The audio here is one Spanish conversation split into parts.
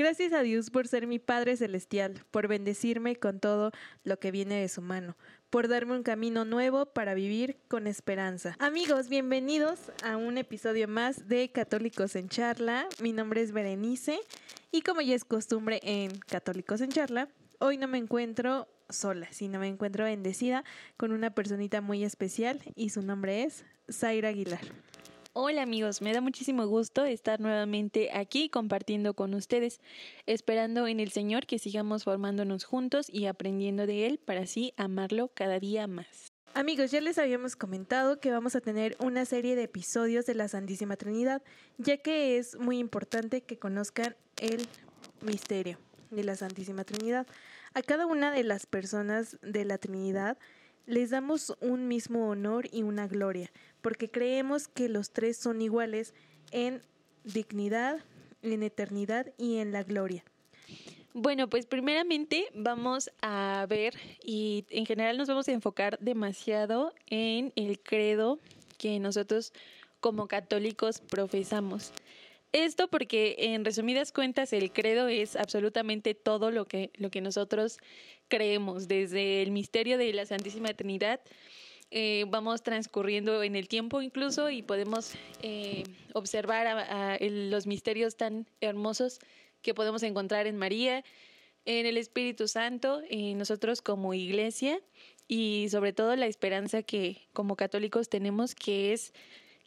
Gracias a Dios por ser mi Padre Celestial, por bendecirme con todo lo que viene de su mano, por darme un camino nuevo para vivir con esperanza. Amigos, bienvenidos a un episodio más de Católicos en Charla. Mi nombre es Berenice y como ya es costumbre en Católicos en Charla, hoy no me encuentro sola, sino me encuentro bendecida con una personita muy especial y su nombre es Zaira Aguilar. Hola amigos, me da muchísimo gusto estar nuevamente aquí compartiendo con ustedes, esperando en el Señor que sigamos formándonos juntos y aprendiendo de Él para así amarlo cada día más. Amigos, ya les habíamos comentado que vamos a tener una serie de episodios de la Santísima Trinidad, ya que es muy importante que conozcan el misterio de la Santísima Trinidad. A cada una de las personas de la Trinidad les damos un mismo honor y una gloria, porque creemos que los tres son iguales en dignidad, en eternidad y en la gloria. Bueno, pues primeramente vamos a ver y en general nos vamos a enfocar demasiado en el credo que nosotros como católicos profesamos. Esto porque en resumidas cuentas el credo es absolutamente todo lo que, lo que nosotros creemos, desde el misterio de la Santísima Trinidad. Eh, vamos transcurriendo en el tiempo incluso y podemos eh, observar los misterios tan hermosos que podemos encontrar en María, en el Espíritu Santo, en nosotros como iglesia y sobre todo la esperanza que como católicos tenemos que es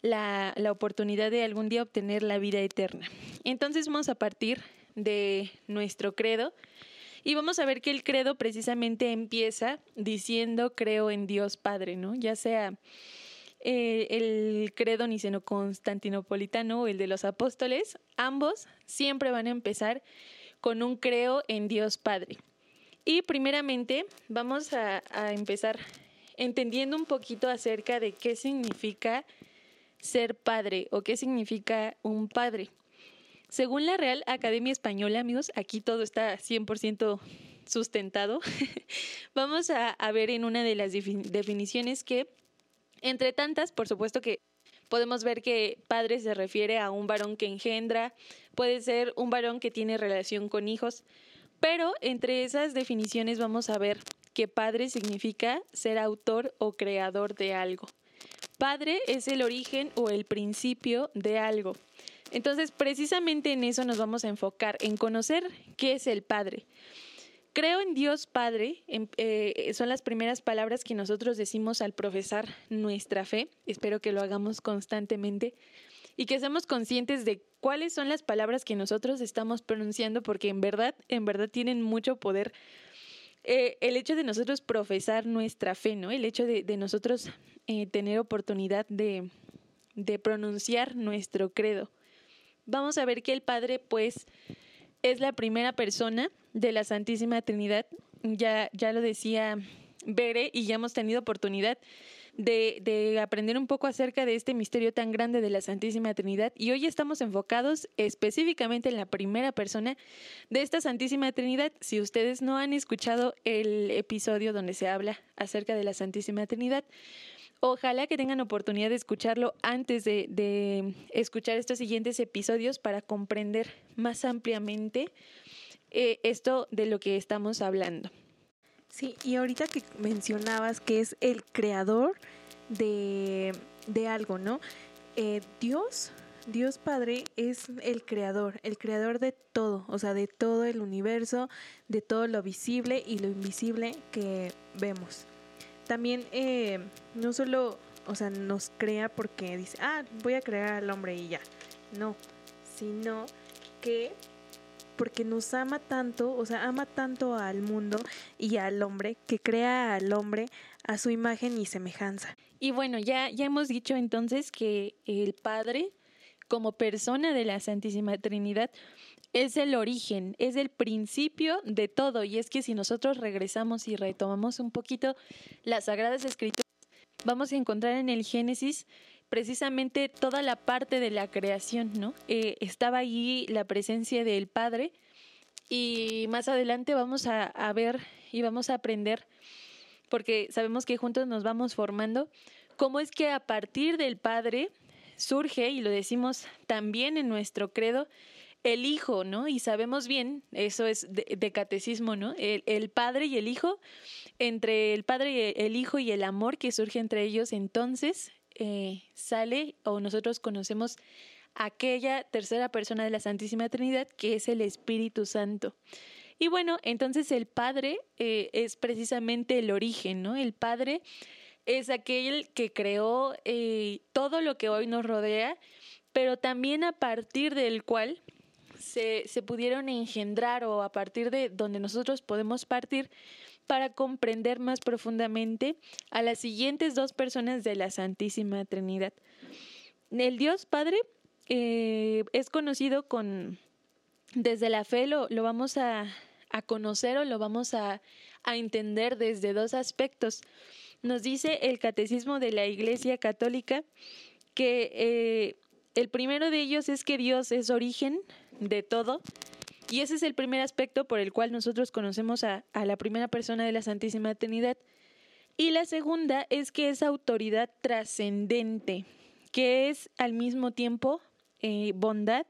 la, la oportunidad de algún día obtener la vida eterna. Entonces vamos a partir de nuestro credo y vamos a ver que el credo precisamente empieza diciendo creo en Dios Padre, ¿no? Ya sea eh, el credo niceno-constantinopolitano o el de los apóstoles, ambos siempre van a empezar con un creo en Dios Padre. Y primeramente vamos a, a empezar entendiendo un poquito acerca de qué significa ser padre o qué significa un padre. Según la Real Academia Española, amigos, aquí todo está 100% sustentado. Vamos a, ver en una de las definiciones que, entre tantas, por supuesto que podemos ver que padre se refiere a un varón que engendra, puede ser un varón que tiene relación con hijos, pero entre esas definiciones vamos a ver que padre significa ser autor o creador de algo. Padre es el origen o el principio de algo. Entonces, precisamente en eso nos vamos a enfocar, en conocer qué es el Padre. Creo en Dios Padre, eh, son las primeras palabras que nosotros decimos al profesar nuestra fe. Espero que lo hagamos constantemente y que seamos conscientes de cuáles son las palabras que nosotros estamos pronunciando, porque en verdad, en verdad tienen mucho poder. Eh, el hecho de nosotros profesar nuestra fe, ¿no? El hecho de, nosotros eh, tener oportunidad de, de pronunciar nuestro credo. Vamos a ver que el Padre, pues, es la primera persona de la Santísima Trinidad. Ya, ya lo decía Bere y ya hemos tenido oportunidad de, de, aprender un poco acerca de este misterio tan grande de la Santísima Trinidad y hoy estamos enfocados específicamente en la primera persona de esta Santísima Trinidad. Si ustedes no han escuchado el episodio donde se habla acerca de la Santísima Trinidad, Ojalá que tengan oportunidad de escucharlo antes de, escuchar estos siguientes episodios para comprender más ampliamente eh, esto de lo que estamos hablando. Sí, y ahorita que mencionabas que es el creador de, algo, ¿no? Eh, Dios, Dios Padre es el creador, el creador de todo, o sea, de todo el universo, de todo lo visible y lo invisible que vemos también eh, no solo, o sea, nos crea porque dice, ah, voy a crear al hombre y ya. No, sino que porque nos ama tanto, o sea, ama tanto al mundo y al hombre, que crea al hombre a su imagen y semejanza. Y bueno, ya, ya hemos dicho entonces que el Padre, como persona de la Santísima Trinidad, es el origen, es el principio de todo. Y es que si nosotros regresamos y retomamos un poquito las Sagradas Escrituras, vamos a encontrar en el Génesis precisamente toda la parte de la creación, ¿no? Eh, estaba allí la presencia del Padre y más adelante vamos a, a ver y vamos a aprender, porque sabemos que juntos nos vamos formando, cómo es que a partir del Padre surge, y lo decimos también en nuestro credo, el Hijo, ¿no? Y sabemos bien, eso es de, catecismo, ¿no? El, Padre y el Hijo, entre el Padre y el Hijo y el amor que surge entre ellos, entonces eh, sale o nosotros conocemos aquella tercera persona de la Santísima Trinidad que es el Espíritu Santo. Y bueno, entonces el Padre eh, es precisamente el origen, ¿no? El Padre es aquel que creó eh, todo lo que hoy nos rodea, pero también a partir del cual se, se pudieron engendrar o a partir de donde nosotros podemos partir para comprender más profundamente a las siguientes dos personas de la Santísima Trinidad. El Dios Padre eh, es conocido con, desde la fe lo, vamos a, a, conocer o lo vamos a, a entender desde dos aspectos. Nos dice el Catecismo de la Iglesia Católica que eh, el primero de ellos es que Dios es origen de todo. Y ese es el primer aspecto por el cual nosotros conocemos a, a la primera persona de la Santísima Trinidad. Y la segunda es que es autoridad trascendente, que es al mismo tiempo eh, bondad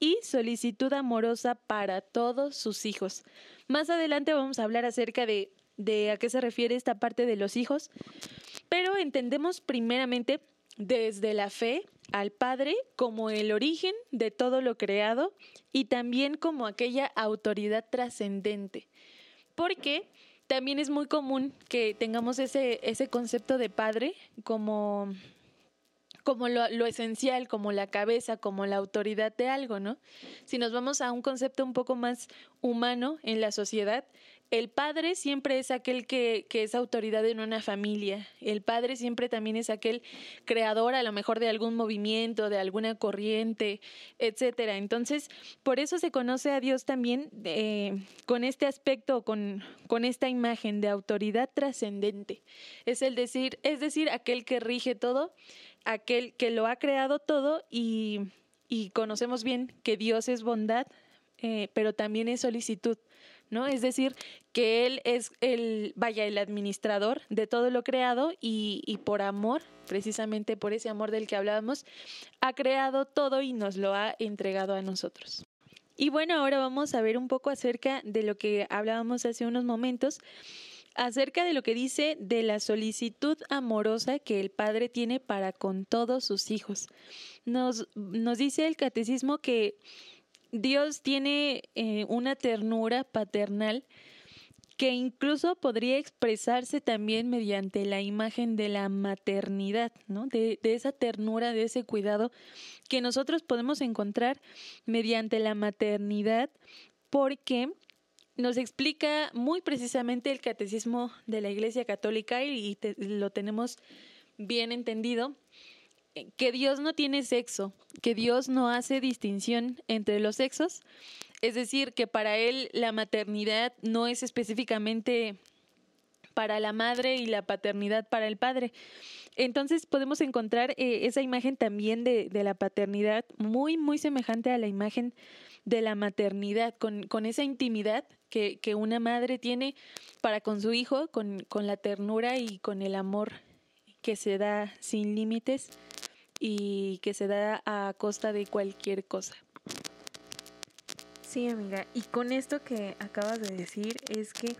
y solicitud amorosa para todos sus hijos. Más adelante vamos a hablar acerca de, de a qué se refiere esta parte de los hijos, pero entendemos primeramente desde la fe al Padre como el origen de todo lo creado y también como aquella autoridad trascendente. Porque también es muy común que tengamos ese, ese concepto de Padre como como lo, lo, esencial, como la cabeza, como la autoridad de algo, ¿no? Si nos vamos a un concepto un poco más humano en la sociedad, el padre siempre es aquel que, que, es autoridad en una familia. El padre siempre también es aquel creador a lo mejor de algún movimiento, de alguna corriente, etcétera. Entonces, por eso se conoce a Dios también eh, con este aspecto, con, con esta imagen de autoridad trascendente. Es el decir, es decir, aquel que rige todo, aquel que lo ha creado todo y, y conocemos bien que Dios es bondad, eh, pero también es solicitud. Es decir, que Él es el, vaya, el administrador de todo lo creado y, y por amor, precisamente por ese amor del que hablábamos, ha creado todo y nos lo ha entregado a nosotros. Y bueno, ahora vamos a ver un poco acerca de lo que hablábamos hace unos momentos, acerca de lo que dice de la solicitud amorosa que el Padre tiene para con todos sus hijos. Nos, nos dice el catecismo que Dios tiene eh, una ternura paternal que incluso podría expresarse también mediante la imagen de la maternidad, ¿no? De, de, esa ternura, de ese cuidado que nosotros podemos encontrar mediante la maternidad, porque nos explica muy precisamente el catecismo de la Iglesia Católica y, lo tenemos bien entendido, que Dios no tiene sexo, que Dios no hace distinción entre los sexos, es decir, que para Él la maternidad no es específicamente para la madre y la paternidad para el padre. Entonces podemos encontrar eh, esa imagen también de, de, la paternidad muy, muy semejante a la imagen de la maternidad, con, con esa intimidad que, que, una madre tiene para con su hijo, con, con la ternura y con el amor que se da sin límites y que se da a costa de cualquier cosa. Sí, amiga, y con esto que acabas de decir es que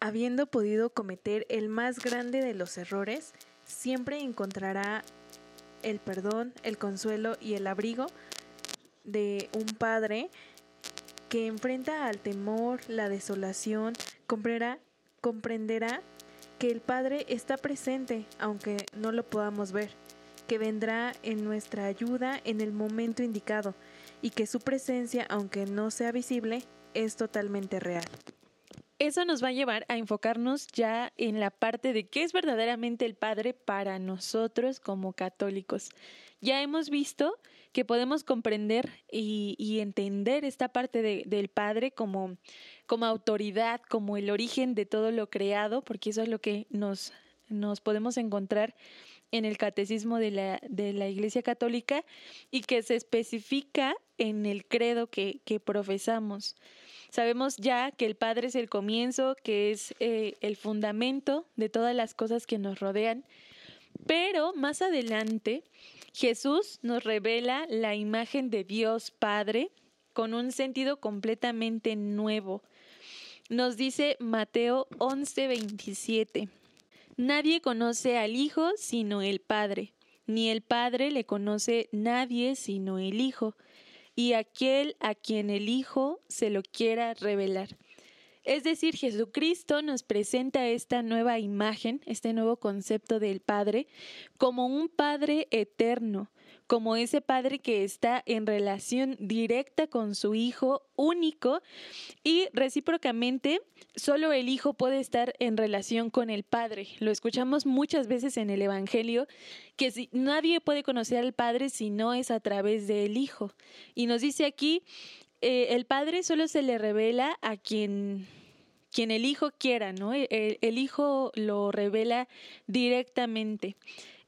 habiendo podido cometer el más grande de los errores, siempre encontrará el perdón, el consuelo y el abrigo de un padre que enfrenta al temor, la desolación, comprenderá, comprenderá que el Padre está presente aunque no lo podamos ver que vendrá en nuestra ayuda en el momento indicado y que su presencia, aunque no sea visible, es totalmente real. Eso nos va a llevar a enfocarnos ya en la parte de qué es verdaderamente el Padre para nosotros como católicos. Ya hemos visto que podemos comprender y, entender esta parte del Padre como, como autoridad, como el origen de todo lo creado, porque eso es lo que nos, nos podemos encontrar en el catecismo de la, de la Iglesia Católica y que se especifica en el credo que, que profesamos. Sabemos ya que el Padre es el comienzo, que es eh, el fundamento de todas las cosas que nos rodean, pero más adelante Jesús nos revela la imagen de Dios Padre con un sentido completamente nuevo. Nos dice Mateo 11:27. Nadie conoce al Hijo sino el Padre, ni el Padre le conoce nadie sino el Hijo, y aquel a quien el Hijo se lo quiera revelar. Es decir, Jesucristo nos presenta esta nueva imagen, este nuevo concepto del Padre, como un Padre eterno, como ese padre que está en relación directa con su hijo único y recíprocamente solo el hijo puede estar en relación con el padre. Lo escuchamos muchas veces en el Evangelio que si, nadie puede conocer al padre si no es a través del hijo. Y nos dice aquí, eh, el padre solo se le revela a quien quien el hijo quiera, ¿no? el hijo lo revela directamente.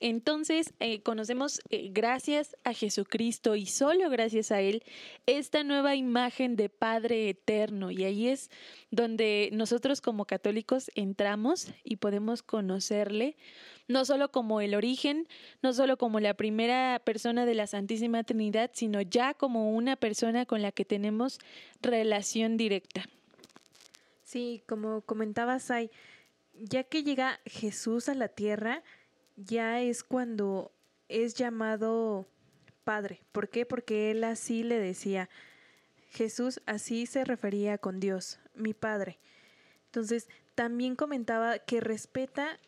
Entonces, eh, conocemos eh, gracias a Jesucristo y solo gracias a Él esta nueva imagen de Padre eterno. Y ahí es donde nosotros como católicos entramos y podemos conocerle, no solo como el origen, no solo como la primera persona de la Santísima Trinidad, sino ya como una persona con la que tenemos relación directa. Sí, como comentabas, hay, ya que llega Jesús a la tierra, ya es cuando es llamado Padre. ¿Por qué? Porque él así le decía, Jesús así se refería con Dios, mi Padre. Entonces, también comentaba que respeta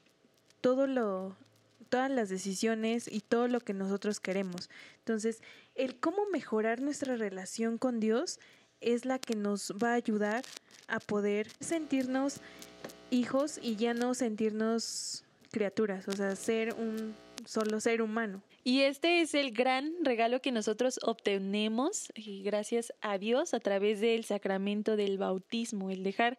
todo lo, todas las decisiones y todo lo que nosotros queremos. Entonces, el cómo mejorar nuestra relación con Dios es la que nos va a ayudar a poder sentirnos hijos y ya no sentirnos criaturas, o sea, ser un solo ser humano. Y este es el gran regalo que nosotros obtenemos, gracias a Dios, a través del sacramento del bautismo, el dejar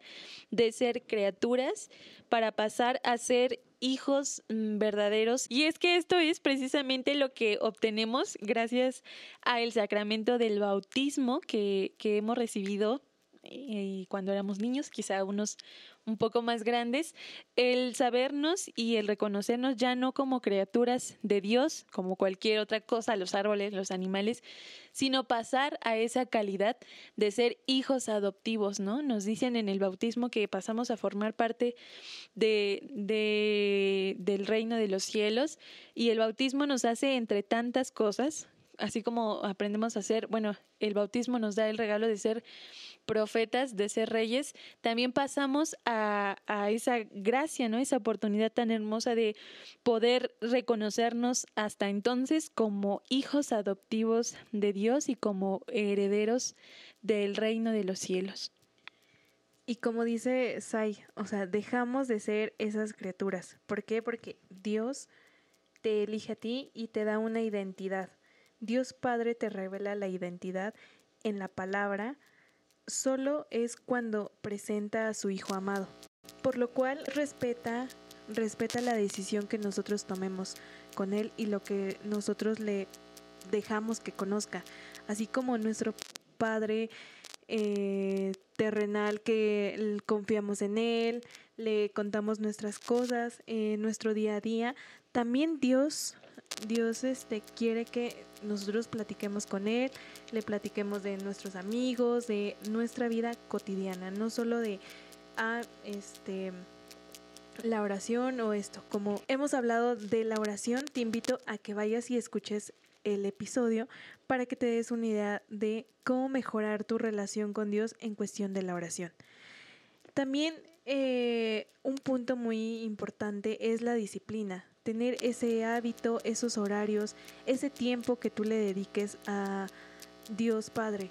de ser criaturas para pasar a ser hijos mm, verdaderos. Y es que esto es precisamente lo que obtenemos gracias al sacramento del bautismo que, que hemos recibido y cuando éramos niños, quizá unos un poco más grandes, el sabernos y el reconocernos ya no como criaturas de Dios, como cualquier otra cosa, los árboles, los animales, sino pasar a esa calidad de ser hijos adoptivos, ¿no? Nos dicen en el bautismo que pasamos a formar parte de, de, del reino de los cielos y el bautismo nos hace entre tantas cosas, así como aprendemos a hacer, bueno, el bautismo nos da el regalo de ser profetas, de ser reyes, también pasamos a, a, esa gracia, ¿no? Esa oportunidad tan hermosa de poder reconocernos hasta entonces como hijos adoptivos de Dios y como herederos del reino de los cielos. Y como dice Sai, o sea, dejamos de ser esas criaturas. ¿Por qué? Porque Dios te elige a ti y te da una identidad. Dios Padre te revela la identidad en la palabra, solo es cuando presenta a su Hijo amado, por lo cual respeta, respeta la decisión que nosotros tomemos con Él y lo que nosotros le dejamos que conozca, así como nuestro Padre eh, terrenal que confiamos en Él, le contamos nuestras cosas en nuestro día a día, también Dios Dios este, quiere que nosotros platiquemos con Él, le platiquemos de nuestros amigos, de nuestra vida cotidiana, no solo de ah, este, la oración o esto. Como hemos hablado de la oración, te invito a que vayas y escuches el episodio para que te des una idea de cómo mejorar tu relación con Dios en cuestión de la oración. También eh, un punto muy importante es la disciplina tener ese hábito, esos horarios, ese tiempo que tú le dediques a Dios Padre.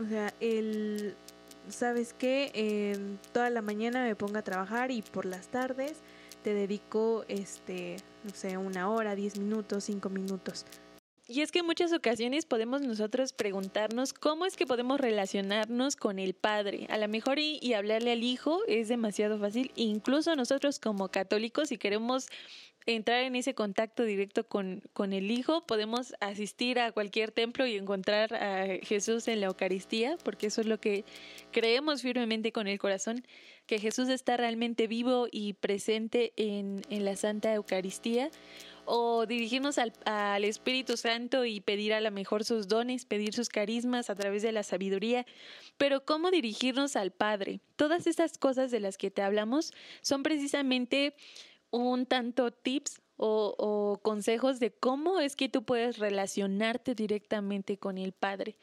O sea, el, ¿sabes qué? toda la mañana me pongo a trabajar y por las tardes te dedico, este, no sé, una hora, diez minutos, cinco minutos. Y es que en muchas ocasiones podemos nosotros preguntarnos cómo es que podemos relacionarnos con el Padre. A lo mejor y hablarle al Hijo es demasiado fácil. Incluso nosotros como católicos, si queremos entrar en ese contacto directo con, con el Hijo, podemos asistir a cualquier templo y encontrar a Jesús en la Eucaristía, porque eso es lo que creemos firmemente con el corazón, que Jesús está realmente vivo y presente en, en la Santa Eucaristía o dirigirnos al, al, Espíritu Santo y pedir a lo mejor sus dones, pedir sus carismas a través de la sabiduría, pero cómo dirigirnos al Padre. Todas estas cosas de las que te hablamos son precisamente un tanto tips o, consejos de cómo es que tú puedes relacionarte directamente con el Padre.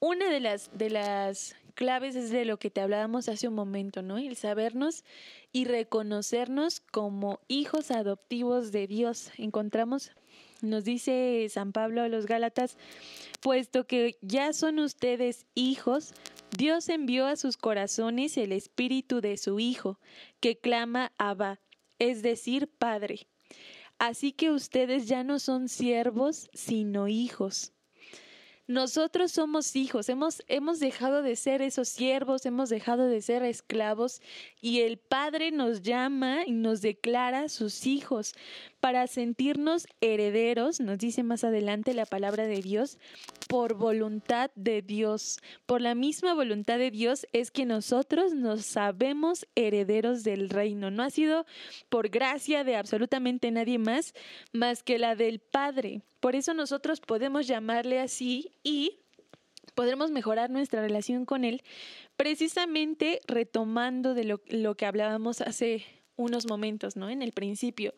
Una de las, de las claves es de lo que te hablábamos hace un momento, ¿no? El sabernos y reconocernos como hijos adoptivos de Dios. Encontramos, nos dice San Pablo a los Gálatas, puesto que ya son ustedes hijos, Dios envió a sus corazones el espíritu de su Hijo, que clama Abba, es decir, Padre. Así que ustedes ya no son siervos, sino hijos. Nosotros somos hijos, hemos, hemos dejado de ser esos siervos, hemos dejado de ser esclavos y el Padre nos llama y nos declara sus hijos para sentirnos herederos, nos dice más adelante la palabra de Dios, por voluntad de Dios. Por la misma voluntad de Dios es que nosotros nos sabemos herederos del reino. No ha sido por gracia de absolutamente nadie más, más que la del Padre. Por eso nosotros podemos llamarle así y podremos mejorar nuestra relación con Él, precisamente retomando de lo, lo que hablábamos hace unos momentos, ¿no? En el principio.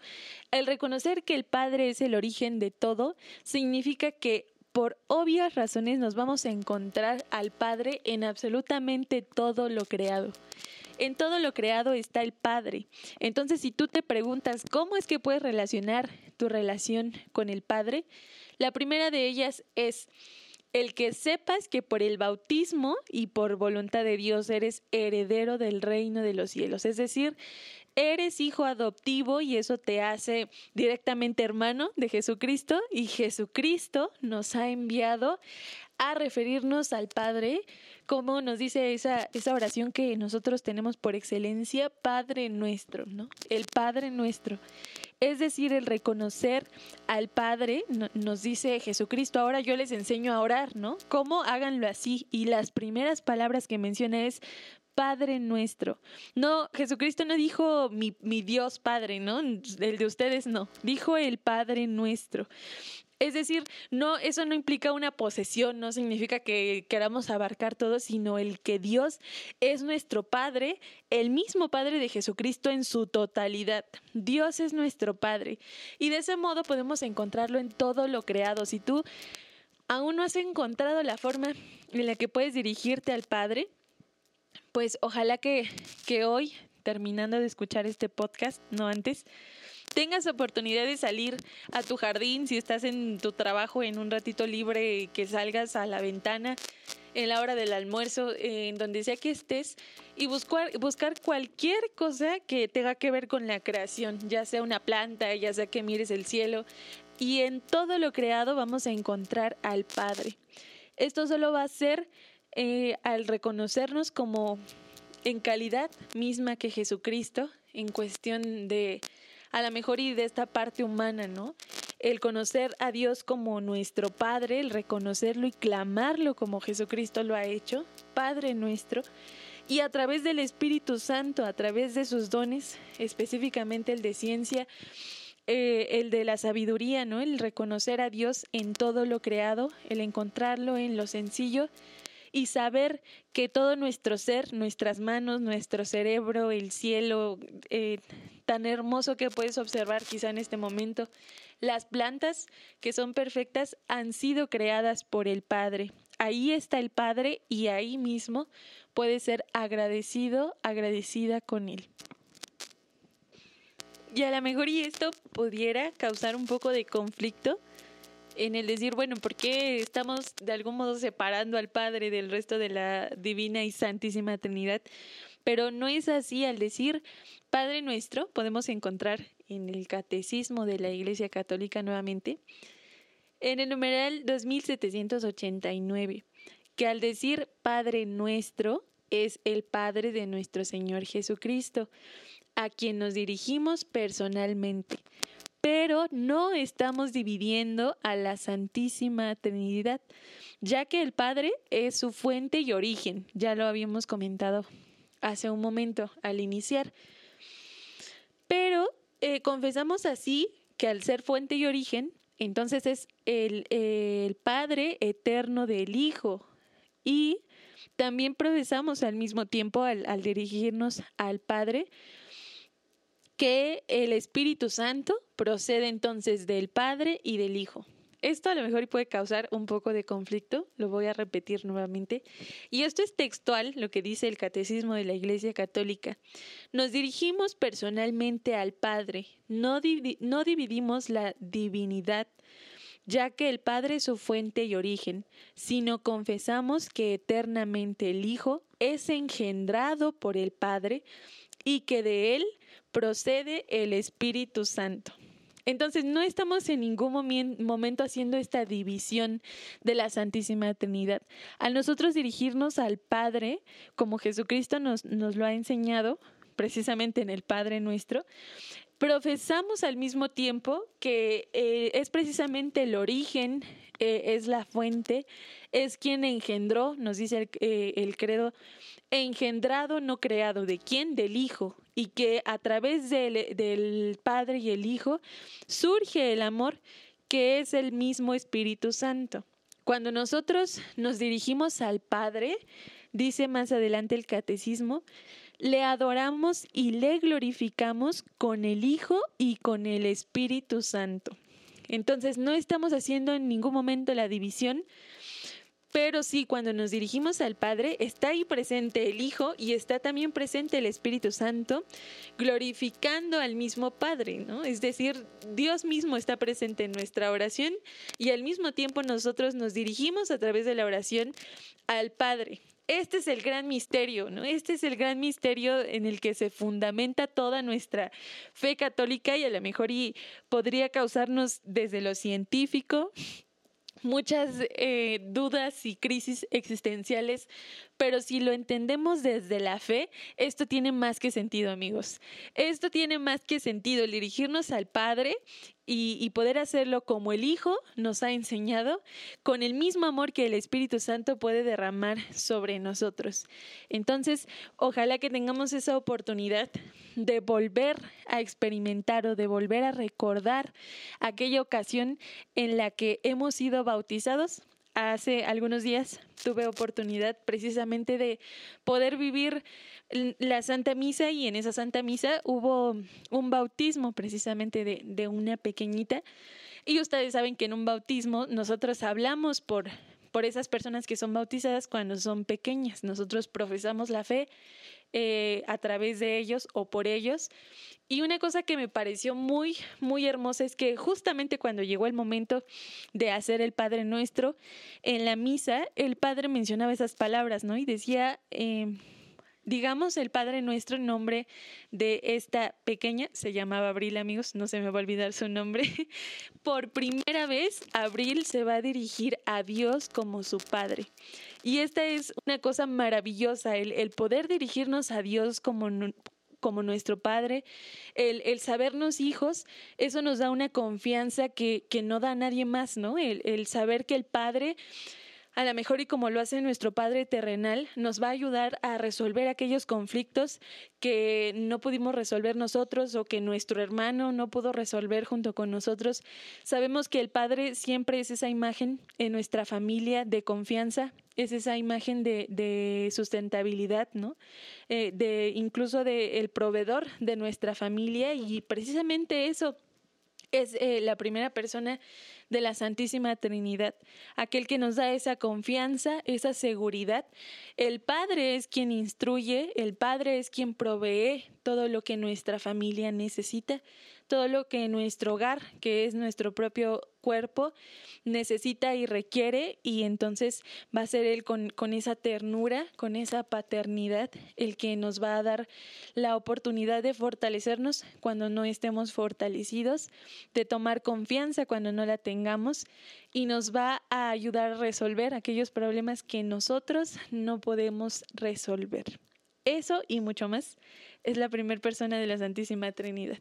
El reconocer que el Padre es el origen de todo significa que por obvias razones nos vamos a encontrar al Padre en absolutamente todo lo creado. En todo lo creado está el Padre. Entonces, si tú te preguntas cómo es que puedes relacionar tu relación con el Padre, la primera de ellas es el que sepas que por el bautismo y por voluntad de Dios eres heredero del reino de los cielos. Es decir, eres hijo adoptivo y eso te hace directamente hermano de Jesucristo y Jesucristo nos ha enviado a referirnos al Padre, como nos dice esa, esa oración que nosotros tenemos por excelencia, Padre nuestro, ¿no? El Padre nuestro. Es decir, el reconocer al Padre, nos dice Jesucristo, ahora yo les enseño a orar, ¿no? ¿Cómo háganlo así? Y las primeras palabras que menciona es, Padre nuestro. No, Jesucristo no dijo mi, Dios Padre, ¿no? El de ustedes no. Dijo el Padre nuestro. Es decir, no, eso no implica una posesión, no significa que queramos abarcar todo, sino el que Dios es nuestro Padre, el mismo Padre de Jesucristo en su totalidad. Dios es nuestro Padre. Y de ese modo podemos encontrarlo en todo lo creado. Si tú aún no has encontrado la forma en la que puedes dirigirte al Padre, pues ojalá que, que hoy, terminando de escuchar este podcast, no antes, tengas oportunidad de salir a tu jardín, si estás en tu trabajo en un ratito libre, que salgas a la ventana en la hora del almuerzo, en donde sea que estés, y buscar, buscar cualquier cosa que tenga que ver con la creación, ya sea una planta, ya sea que mires el cielo, y en todo lo creado vamos a encontrar al Padre. Esto solo va a ser eh, al reconocernos como en calidad misma que Jesucristo, en cuestión de a la mejor de esta parte humana, ¿no? El conocer a Dios como nuestro Padre, el reconocerlo y clamarlo como Jesucristo lo ha hecho, Padre nuestro, y a través del Espíritu Santo, a través de sus dones, específicamente el de ciencia, eh, el de la sabiduría, ¿no? El reconocer a Dios en todo lo creado, el encontrarlo en lo sencillo y saber que todo nuestro ser, nuestras manos, nuestro cerebro, el cielo, eh, tan hermoso que puedes observar quizá en este momento, las plantas que son perfectas han sido creadas por el Padre. Ahí está el Padre y ahí mismo puedes ser agradecido, agradecida con Él. Y a lo mejor y esto pudiera causar un poco de conflicto en el decir, bueno, ¿por qué estamos de algún modo separando al Padre del resto de la divina y santísima Trinidad? Pero no es así al decir Padre nuestro, podemos encontrar en el Catecismo de la Iglesia Católica nuevamente, en el numeral 2789, que al decir Padre nuestro es el Padre de nuestro Señor Jesucristo, a quien nos dirigimos personalmente pero no estamos dividiendo a la Santísima Trinidad, ya que el Padre es su fuente y origen, ya lo habíamos comentado hace un momento al iniciar. Pero eh, confesamos así que al ser fuente y origen, entonces es el, Padre eterno del Hijo. Y también profesamos al mismo tiempo, al dirigirnos al Padre, que el Espíritu Santo procede entonces del Padre y del Hijo. Esto a lo mejor puede causar un poco de conflicto, lo voy a repetir nuevamente. Y esto es textual, lo que dice el Catecismo de la Iglesia Católica. Nos dirigimos personalmente al Padre, no, no dividimos la divinidad, ya que el Padre es su fuente y origen, sino confesamos que eternamente el Hijo es engendrado por el Padre y que de él procede el Espíritu Santo. Entonces, no estamos en ningún momento haciendo esta división de la Santísima Trinidad. Al nosotros dirigirnos al Padre, como Jesucristo nos, nos lo ha enseñado, precisamente en el Padre nuestro, profesamos al mismo tiempo que eh, es precisamente el origen, eh, es la fuente, es quien engendró, nos dice el, eh, el credo, engendrado, no creado. ¿De quién? Del Hijo y que a través del, del Padre y el Hijo surge el amor que es el mismo Espíritu Santo. Cuando nosotros nos dirigimos al Padre, dice más adelante el catecismo, le adoramos y le glorificamos con el Hijo y con el Espíritu Santo. Entonces no estamos haciendo en ningún momento la división pero sí, cuando nos dirigimos al Padre, está ahí presente el Hijo y está también presente el Espíritu Santo, glorificando al mismo Padre, ¿no? Es decir, Dios mismo está presente en nuestra oración y al mismo tiempo nosotros nos dirigimos a través de la oración al Padre. Este es el gran misterio, ¿no? Este es el gran misterio en el que se fundamenta toda nuestra fe católica y a lo mejor y podría causarnos desde lo científico, muchas eh, dudas y crisis existenciales, pero si lo entendemos desde la fe, esto tiene más que sentido, amigos. Esto tiene más que sentido, el dirigirnos al Padre y, poder hacerlo como el Hijo nos ha enseñado, con el mismo amor que el Espíritu Santo puede derramar sobre nosotros. Entonces, ojalá que tengamos esa oportunidad de volver a experimentar o de volver a recordar aquella ocasión en la que hemos sido bautizados hace algunos días tuve oportunidad precisamente de poder vivir la Santa Misa y en esa Santa Misa hubo un bautismo precisamente de, de una pequeñita. Y ustedes saben que en un bautismo nosotros hablamos por, por esas personas que son bautizadas cuando son pequeñas. Nosotros profesamos la fe eh, a través de ellos o por ellos. Y una cosa que me pareció muy, muy hermosa es que justamente cuando llegó el momento de hacer el Padre Nuestro, en la misa, el Padre mencionaba esas palabras, ¿no? Y decía, eh, digamos, el Padre Nuestro en nombre de esta pequeña, se llamaba Abril, amigos, no se me va a olvidar su nombre. Por primera vez, Abril se va a dirigir a Dios como su Padre. Y esta es una cosa maravillosa, el, el poder dirigirnos a Dios como, como nuestro Padre, el, el, sabernos hijos, eso nos da una confianza que, que no da a nadie más, ¿no? El, el saber que el Padre a lo mejor y como lo hace nuestro Padre terrenal, nos va a ayudar a resolver aquellos conflictos que no pudimos resolver nosotros o que nuestro hermano no pudo resolver junto con nosotros. Sabemos que el Padre siempre es esa imagen en nuestra familia de confianza, es esa imagen de, sustentabilidad, ¿no? Eh, de incluso de el proveedor de nuestra familia y precisamente eso es eh, la primera persona de la Santísima Trinidad, aquel que nos da esa confianza, esa seguridad. El Padre es quien instruye, el Padre es quien provee todo lo que nuestra familia necesita todo lo que nuestro hogar, que es nuestro propio cuerpo, necesita y requiere y entonces va a ser Él con, con, esa ternura, con esa paternidad, el que nos va a dar la oportunidad de fortalecernos cuando no estemos fortalecidos, de tomar confianza cuando no la tengamos y nos va a ayudar a resolver aquellos problemas que nosotros no podemos resolver. Eso y mucho más es la primera persona de la Santísima Trinidad.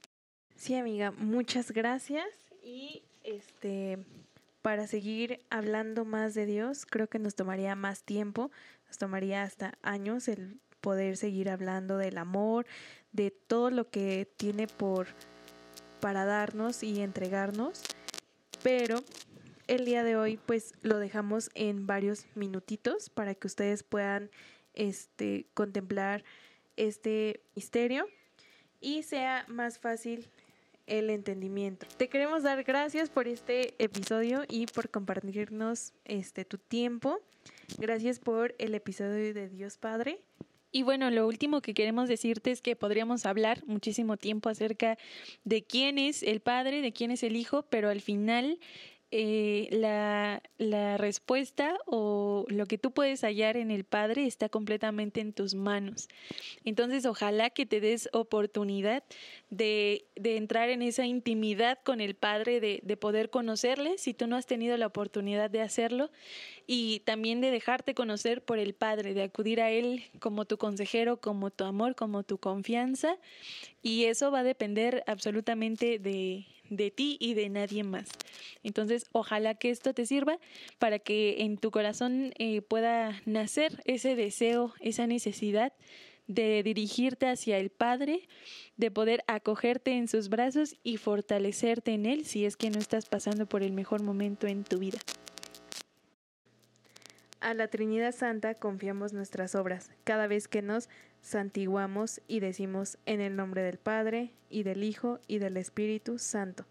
Sí, amiga, muchas gracias. Y este para seguir hablando más de Dios, creo que nos tomaría más tiempo, nos tomaría hasta años el poder seguir hablando del amor, de todo lo que tiene por para darnos y entregarnos, pero el día de hoy pues lo dejamos en varios minutitos para que ustedes puedan este, contemplar este misterio y sea más fácil el entendimiento. Te queremos dar gracias por este episodio y por compartirnos este tu tiempo. Gracias por el episodio de Dios Padre. Y bueno, lo último que queremos decirte es que podríamos hablar muchísimo tiempo acerca de quién es el Padre, de quién es el Hijo, pero al final eh, la, la, respuesta o lo que tú puedes hallar en el Padre está completamente en tus manos. Entonces, ojalá que te des oportunidad de, de entrar en esa intimidad con el Padre, de, de poder conocerle, si tú no has tenido la oportunidad de hacerlo, y también de dejarte conocer por el Padre, de acudir a Él como tu consejero, como tu amor, como tu confianza, y eso va a depender absolutamente de de ti y de nadie más. Entonces, ojalá que esto te sirva para que en tu corazón eh, pueda nacer ese deseo, esa necesidad de dirigirte hacia el Padre, de poder acogerte en sus brazos y fortalecerte en Él si es que no estás pasando por el mejor momento en tu vida. A la Trinidad Santa confiamos nuestras obras cada vez que nos santiguamos y decimos en el nombre del Padre, y del Hijo, y del Espíritu Santo.